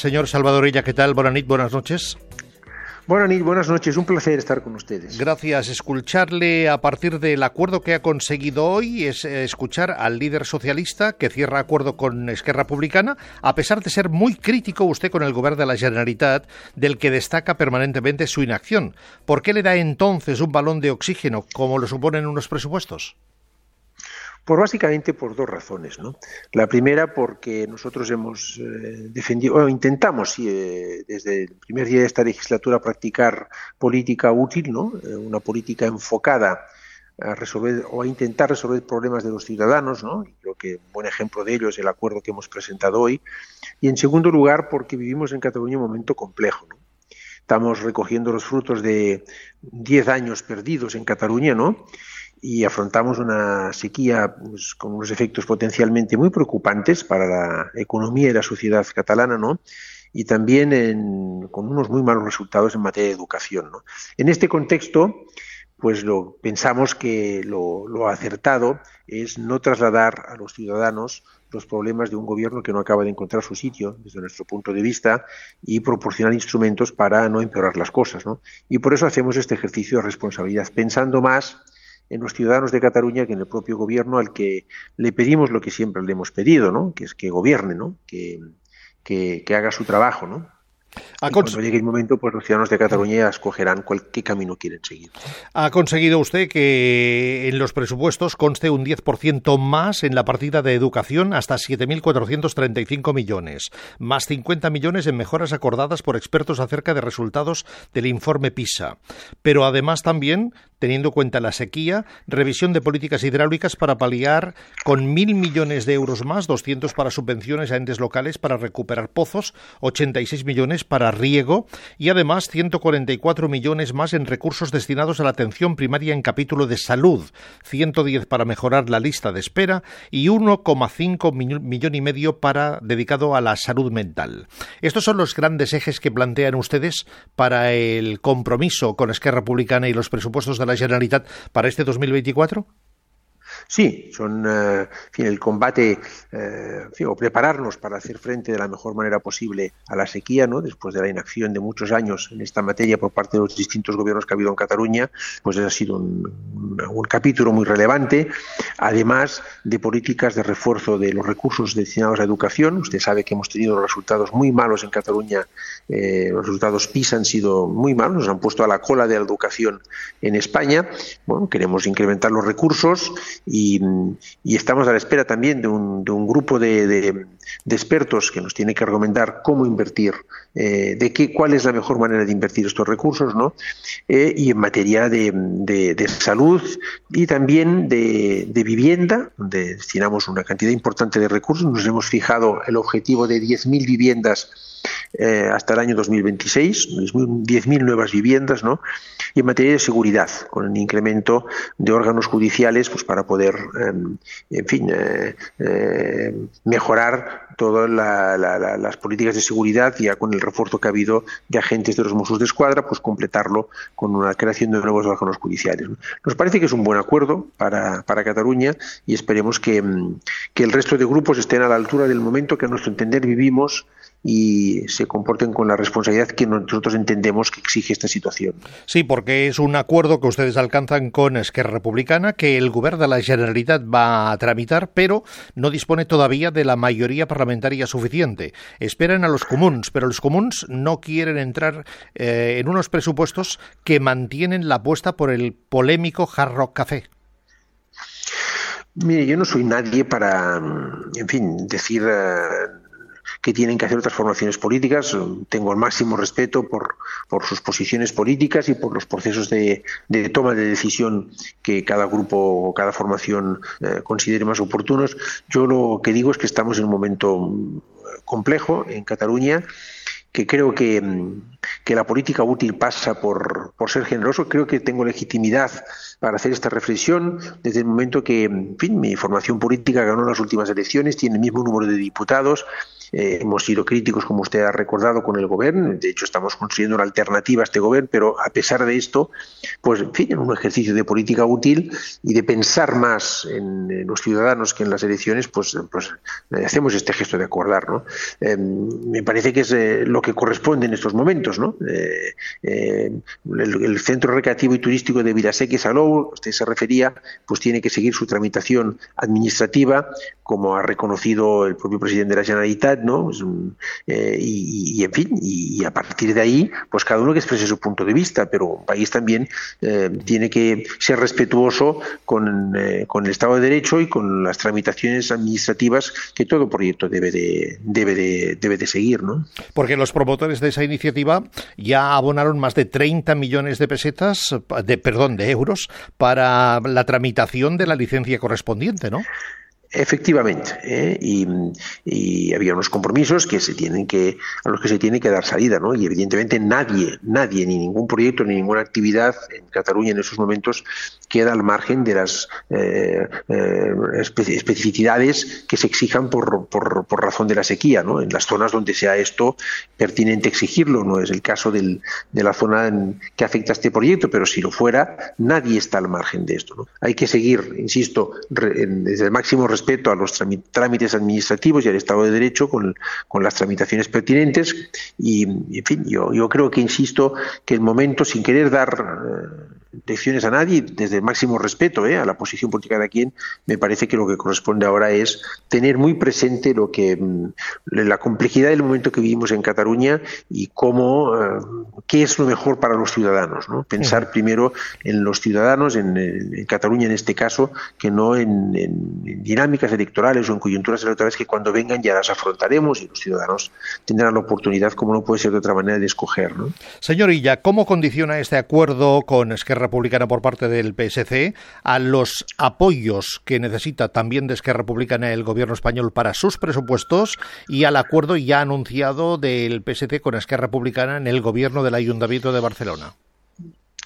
Señor Salvadorilla, ¿qué tal? Buenas buenas noches. Buenas buenas noches. Un placer estar con ustedes. Gracias. Escucharle a partir del acuerdo que ha conseguido hoy es eh, escuchar al líder socialista que cierra acuerdo con Esquerra Republicana, a pesar de ser muy crítico usted con el gobierno de la Generalitat, del que destaca permanentemente su inacción. ¿Por qué le da entonces un balón de oxígeno, como lo suponen unos presupuestos? Por básicamente por dos razones. ¿no? La primera porque nosotros hemos eh, defendido, o intentamos eh, desde el primer día de esta legislatura practicar política útil, ¿no? Eh, una política enfocada a resolver o a intentar resolver problemas de los ciudadanos, ¿no? Y creo que un buen ejemplo de ello es el acuerdo que hemos presentado hoy. Y en segundo lugar, porque vivimos en Cataluña un momento complejo, ¿no? Estamos recogiendo los frutos de diez años perdidos en Cataluña, ¿no? Y afrontamos una sequía pues, con unos efectos potencialmente muy preocupantes para la economía y la sociedad catalana, ¿no? Y también con unos muy malos resultados en materia de educación. ¿no? En este contexto, pues lo, pensamos que lo, lo, acertado es no trasladar a los ciudadanos los problemas de un gobierno que no acaba de encontrar su sitio desde nuestro punto de vista y proporcionar instrumentos para no empeorar las cosas. ¿no? Y por eso hacemos este ejercicio de responsabilidad, pensando más en los ciudadanos de Cataluña que en el propio gobierno al que le pedimos lo que siempre le hemos pedido, ¿no? que es que gobierne, ¿no? que, que, que haga su trabajo. ¿no? cuando llegue el momento, pues los ciudadanos de Cataluña escogerán cuál, qué camino quieren seguir. Ha conseguido usted que en los presupuestos conste un 10% más en la partida de educación hasta 7.435 millones, más 50 millones en mejoras acordadas por expertos acerca de resultados del informe PISA. Pero además también, teniendo en cuenta la sequía, revisión de políticas hidráulicas para paliar con 1.000 millones de euros más, 200 para subvenciones a entes locales para recuperar pozos, 86 millones para riego y además 144 millones más en recursos destinados a la atención primaria en capítulo de salud, 110 para mejorar la lista de espera y 1,5 millón y medio para dedicado a la salud mental. Estos son los grandes ejes que plantean ustedes para el compromiso con Esquerra Republicana y los presupuestos de la Generalitat para este 2024. Sí, son eh, fin, el combate eh, o prepararnos para hacer frente de la mejor manera posible a la sequía, ¿no? después de la inacción de muchos años en esta materia por parte de los distintos gobiernos que ha habido en Cataluña, pues ha sido un, capítulo muy relevante, además de políticas de refuerzo de los recursos destinados a educación. Usted sabe que hemos tenido resultados muy malos en Cataluña, eh, los resultados PISA han sido muy malos, nos han puesto a la cola de la educación en España. Bueno, queremos incrementar los recursos y estamos a la espera también de un, de un grupo de, de, expertos que nos tiene que recomendar cómo invertir, eh, de qué, cuál es la mejor manera de invertir estos recursos, ¿no? Eh, y en materia de, de salud y también de, vivienda, donde destinamos una cantidad importante de recursos. Nos hemos fijado el objetivo de 10.000 viviendas eh, hasta el año 2026, 10.000 nuevas viviendas, ¿no? Y en materia de seguridad, con el incremento de órganos judiciales, pues para poder, em, en fin, eh, eh, mejorar todas las políticas de seguridad, ya con el refuerzo que ha habido de agentes de los Mossos de Escuadra, pues completarlo con una creación de nuevos órganos judiciales. Nos parece que es un buen acuerdo para, para Cataluña y esperemos que, em, que el resto de grupos estén a la altura del momento que a nuestro entender vivimos y se comporten con la responsabilidad que nosotros entendemos que exige esta situación. Sí, porque es un acuerdo que ustedes alcanzan con Esquerra Republicana que el Gobierno de la Generalitat va a tramitar, pero no dispone todavía de la mayoría parlamentaria suficiente. Esperan a los comuns, pero los comuns no quieren entrar eh, en unos presupuestos que mantienen la apuesta por el polémico Hard Rock Café. Mire, yo no soy nadie para, en fin, decir eh, que tienen que hacer otras formaciones políticas. Tengo el máximo respeto por, por sus posiciones políticas y por los procesos de, toma de decisión que cada grupo o cada formación eh, considere más oportunos. Yo lo que digo es que estamos en un momento complejo en Cataluña que creo que que la política útil pasa por, ser generoso, creo que tengo legitimidad para hacer esta reflexión desde el momento que, en fin, mi formación política ganó las últimas elecciones, tiene el mismo número de diputados, eh, hemos sido críticos, como usted ha recordado, con el gobierno. De hecho, estamos construyendo una alternativa a este gobierno, pero a pesar de esto, pues, en fin, en un ejercicio de política útil y de pensar más en, los ciudadanos que en las elecciones, pues, pues eh, hacemos este gesto de acordar. ¿no? Eh, me parece que es lo que corresponde en estos momentos. ¿no? El, centro recreativo y turístico de Vilaseque Salou, usted se refería, pues tiene que seguir su tramitación administrativa, como ha reconocido el propio presidente de la Generalitat ¿no? Eh, y, en fin, y, a partir de ahí, pues cada uno que exprese su punto de vista, pero un país también eh, tiene que ser respetuoso con, eh, con, el Estado de Derecho y con las tramitaciones administrativas que todo proyecto debe de, debe de, debe de seguir, ¿no? Porque los promotores de esa iniciativa ya abonaron más de 30 millones de pesetas, de, perdón, de euros, para la tramitación de la licencia correspondiente, ¿no? Efectivamente, ¿eh? y, había unos compromisos que se tienen que a los que se tiene que dar salida, ¿no? Y evidentemente nadie, nadie, ni ningún proyecto, ni ninguna actividad en Cataluña en esos momentos queda al margen de las eh, eh, especificidades que se exijan por, por, por, razón de la sequía, ¿no? En las zonas donde sea esto pertinente exigirlo, no es el caso del, de la zona que afecta este proyecto, pero si lo fuera, nadie está al margen de esto, ¿no? Hay que seguir, insisto, desde el máximo respeto a los trámites administrativos y al Estado de Derecho con, las tramitaciones pertinentes y, en fin, yo, yo creo que insisto que el momento, sin querer dar eh, lecciones a nadie, desde el máximo respeto eh, a la posición política de quien, me parece que lo que corresponde ahora es tener muy presente lo que mm, la complejidad del momento que vivimos en Cataluña y cómo eh, qué es lo mejor para los ciudadanos, ¿no? Pensar primero en los ciudadanos, en, Cataluña en este caso, que no en, dinámicas electorales o en coyunturas electorales que cuando vengan ya las afrontaremos y los ciudadanos tendrán la oportunidad, como no puede ser de otra manera, de escoger. ¿no? Señor Illa, ¿cómo condiciona este acuerdo con Esquerra Republicana por parte del PSC a los apoyos que necesita también de Esquerra Republicana el gobierno español para sus presupuestos y al acuerdo ya anunciado del PSC con Esquerra Republicana en el gobierno del Ayuntamiento de Barcelona.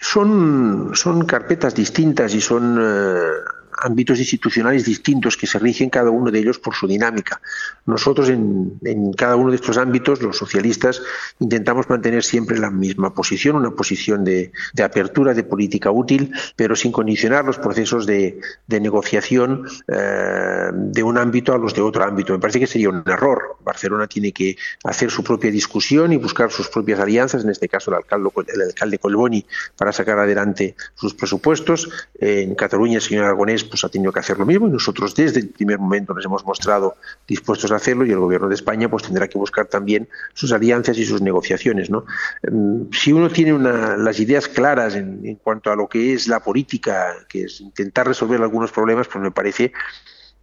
Son, son carpetas distintas y son eh, ámbitos institucionales distintos que se rigen cada uno de ellos por su dinámica. Nosotros en, cada uno de estos ámbitos, los socialistas, intentamos mantener siempre la misma posición, una posición de, apertura de política útil, pero sin condicionar los procesos de, negociación eh, de un ámbito a los de otro ámbito. Me parece que sería un error. Barcelona tiene que hacer su propia discusión y buscar sus propias alianzas, en este caso el alcalde, el alcalde Colboni, para sacar adelante sus presupuestos. En Cataluña, el señor Aragonés pues ha tenido que hacer lo mismo y nosotros desde el primer momento nos hemos mostrado dispuestos a hacerlo y el gobierno de España pues tendrá que buscar también sus alianzas y sus negociaciones. ¿no? Mm, si uno tiene las ideas claras en, en cuanto a lo que es la política, que es intentar resolver algunos problemas, pues me parece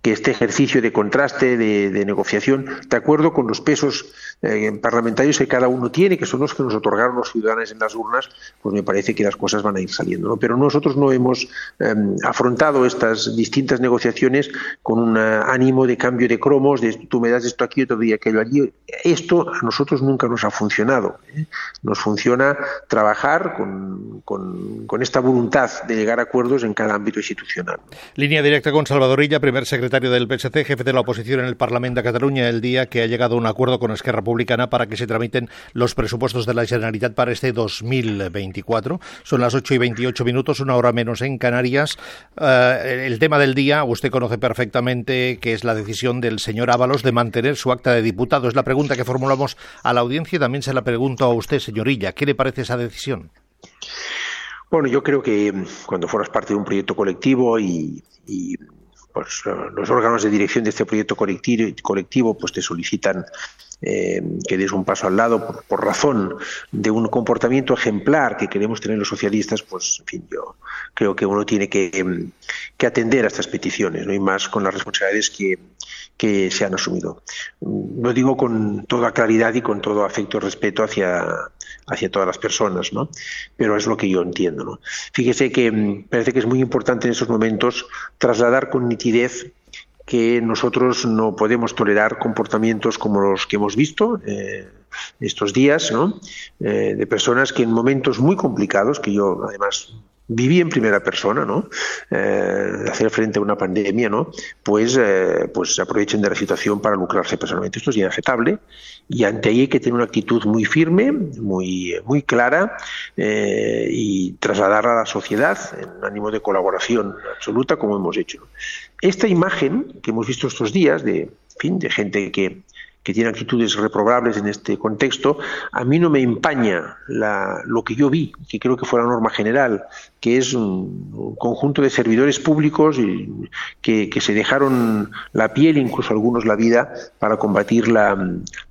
que este ejercicio de contraste, de, negociación, de acuerdo con los pesos eh, parlamentarios que cada uno tiene, que son los que nos otorgaron los ciudadanos en las urnas, pues me parece que las cosas van a ir saliendo. Pero nosotros no hemos em, afrontado estas distintas negociaciones con un eh, ánimo de cambio de cromos, de tú me das esto aquí, otro día aquello allí. Esto a nosotros nunca nos ha funcionado. ¿eh? Nos funciona trabajar con, con, esta voluntad de llegar a acuerdos en cada ámbito institucional. Línea directa con Salvadorilla, primer secretario del PSC, jefe de la oposición en el Parlamento de Cataluña, el día que ha llegado un acuerdo con Esquerra Republicana para que se tramiten los presupuestos de la Generalitat para este 2024. Son las 8 y 28 minutos, una hora menos en Canarias. Eh, el tema del día, usted conoce perfectamente que es la decisión del señor Ábalos de mantener su acta de diputado. Es la pregunta que formulamos a la audiencia y también se la pregunto a usted, señorilla. ¿Qué le parece esa decisión? Bueno, yo creo que cuando fueras parte de un proyecto colectivo y pues, eh, los órganos de dirección de este proyecto colectivo, pues te solicitan eh, que des un paso al lado por, razón de un comportamiento ejemplar que queremos tener los socialistas, pues en fin, yo creo que uno tiene que, atender a estas peticiones, ¿no? y más con las responsabilidades que, que se han asumido. Lo digo con toda claridad y con todo afecto y respeto hacia, hacia todas las personas, ¿no? Pero es lo que yo entiendo, ¿no? Fíjese que mm, parece que es muy importante en esos momentos trasladar con nitidez que nosotros no podemos tolerar comportamientos como los que hemos visto. Eh, estos días, ¿no? de personas que en momentos muy complicados, que yo además viví en primera persona, ¿no? Eh, hacer frente a una pandemia, ¿no? Pues, eh, pues aprovechen de la situación para lucrarse personalmente. Esto es inaceptable y ante ahí hay que tener una actitud muy firme, muy, muy clara eh, y trasladarla a la sociedad en ánimo de colaboración absoluta como hemos hecho. Esta imagen que hemos visto estos días de, fin, de gente que que tiene actitudes reprobables en este contexto, a mí no me empaña lo que yo vi, que creo que fue la norma general, que es un, conjunto de servidores públicos que, se dejaron la piel, incluso algunos la vida, para combatir la,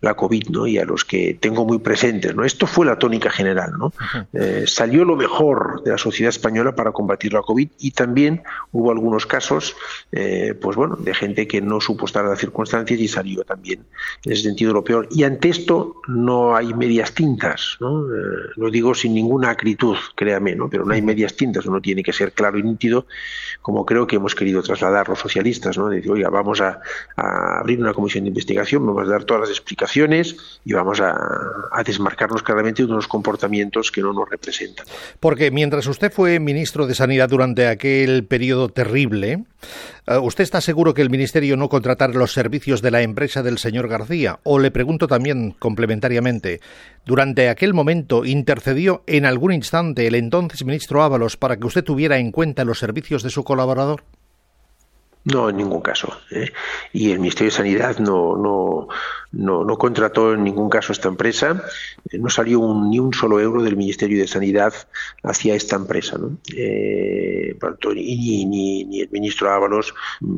la COVID, ¿no? y a los que tengo muy presentes. ¿no? Esto fue la tónica general. ¿no? Eh, salió lo mejor de la sociedad española para combatir la COVID y también hubo algunos casos eh, pues bueno, de gente que no supo estar en las circunstancias y salió también en ese sentido lo peor. Y ante esto no hay medias tintas, ¿no? Eh, lo digo sin ninguna acritud, créame, ¿no? pero no hay medias tintas, uno tiene que ser claro y nítido, como creo que hemos querido trasladar los socialistas, ¿no? decir, oiga, vamos a, abrir una comisión de investigación, vamos a dar todas las explicaciones y vamos a, a desmarcarnos claramente de unos comportamientos que no nos representan. Porque mientras usted fue ministro de Sanidad durante aquel periodo terrible, eh, ¿usted está seguro que el Ministerio no contratará los servicios de la empresa del señor García? O le pregunto también complementariamente, ¿durante aquel momento intercedió en algún instante el entonces ministro Ábalos para que usted tuviera en cuenta los servicios de su colaborador? No, en ningún caso. ¿eh? Y el Ministerio de Sanidad no, no, no, contrató en ningún caso esta empresa. Eh, no salió ni un solo euro del Ministerio de Sanidad hacia esta empresa. ¿no? Eh, ni, ni, ni, el ministro Ábalos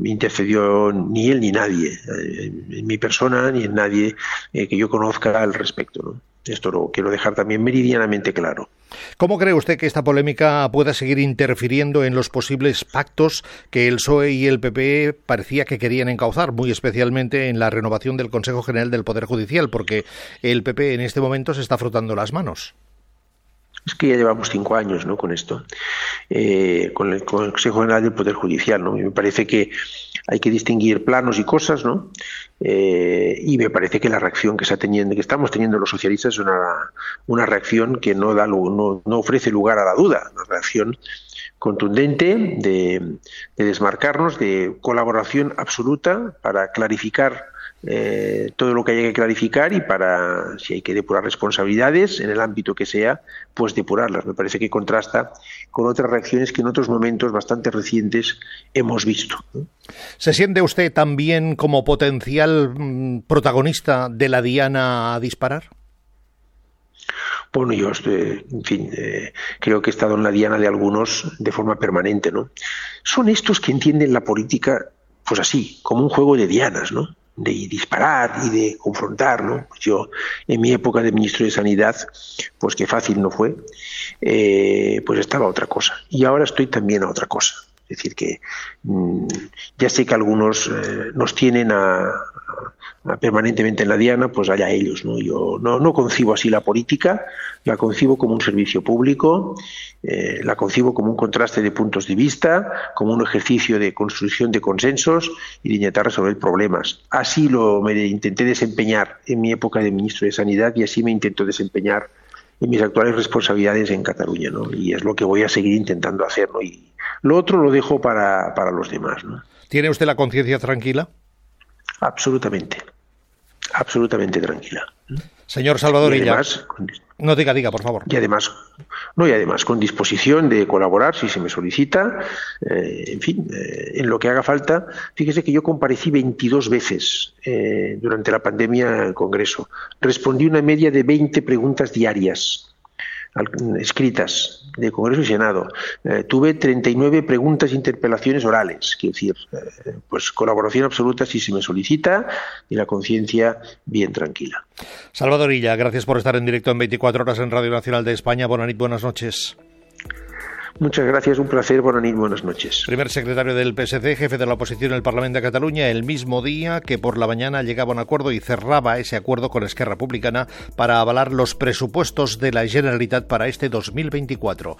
intercedió, ni él ni nadie, en mi persona, ni en nadie que yo conozca al respecto. ¿no? Esto lo quiero dejar también meridianamente claro. ¿Cómo cree usted que esta polémica pueda seguir interfiriendo en los posibles pactos que el PSOE y el PP parecía que querían encauzar, muy especialmente en la renovación del Consejo General del Poder Judicial, porque el PP en este momento se está frotando las manos? Es que ya llevamos cinco años ¿no? con esto, eh, con, el, Consejo General del Poder Judicial. ¿no? me parece que hay que distinguir planos y cosas, ¿no? Eh, y me parece que la reacción que está teniendo, que estamos teniendo los socialistas es una, una reacción que no da no, no ofrece lugar a la duda, una reacción contundente de, de desmarcarnos, de colaboración absoluta para clarificar eh, todo lo que haya que clarificar y para, si hay que depurar responsabilidades en el ámbito que sea, pues depurarlas. Me parece que contrasta con otras reacciones que en otros momentos bastante recientes hemos visto. ¿Se siente usted también como potencial mm, protagonista de la Diana a disparar? Bueno, yo estoy, en fin, eh, creo que he estado en la diana de algunos de forma permanente, ¿no? Son estos que entienden la política, pues así, como un juego de dianas, ¿no? De disparar y de confrontar, ¿no? Pues yo, en mi época de ministro de Sanidad, pues que fácil no fue, eh, pues estaba otra cosa. Y ahora estoy también a otra cosa. Es decir, que mm, ya sé que algunos eh, nos tienen a, permanentemente en la diana, pues allá ellos. ¿no? Yo no, concibo así la política, la concibo como un servicio público, eh, la concibo como un contraste de puntos de vista, como un ejercicio de construcción de consensos y de intentar resolver problemas. Así lo me intenté desempeñar en mi época de ministro de Sanidad y así me intento desempeñar en mis actuales responsabilidades en Cataluña, ¿no? Y es lo que voy a seguir intentando hacer, ¿no? Y lo otro lo dejo para, para los demás. ¿Tiene usted la conciencia tranquila? Absolutamente, absolutamente tranquila. Señor Salvador Illa. No diga, diga, por favor. Y además, no, y además con disposición de colaborar si se me solicita, eh, en fin, eh, en lo que haga falta. Fíjese que yo comparecí 22 veces eh, durante la pandemia al Congreso. Respondí una media de 20 preguntas diarias escritas de Congreso y Senado. Eh, tuve 39 preguntas e interpelaciones orales, quiero decir, eh, pues colaboración absoluta si se me solicita y la conciencia bien tranquila. Salvador Illa, gracias por estar en directo en 24 horas en Radio Nacional de España. Bonanit, buenas noches. Muchas gracias, un placer, buenas buenas noches. Primer secretario del PSC, jefe de la oposición en el Parlamento de Cataluña, el mismo día que por la mañana llegaba un acuerdo y cerraba ese acuerdo con Esquerra Republicana para avalar los presupuestos de la Generalitat para este 2024.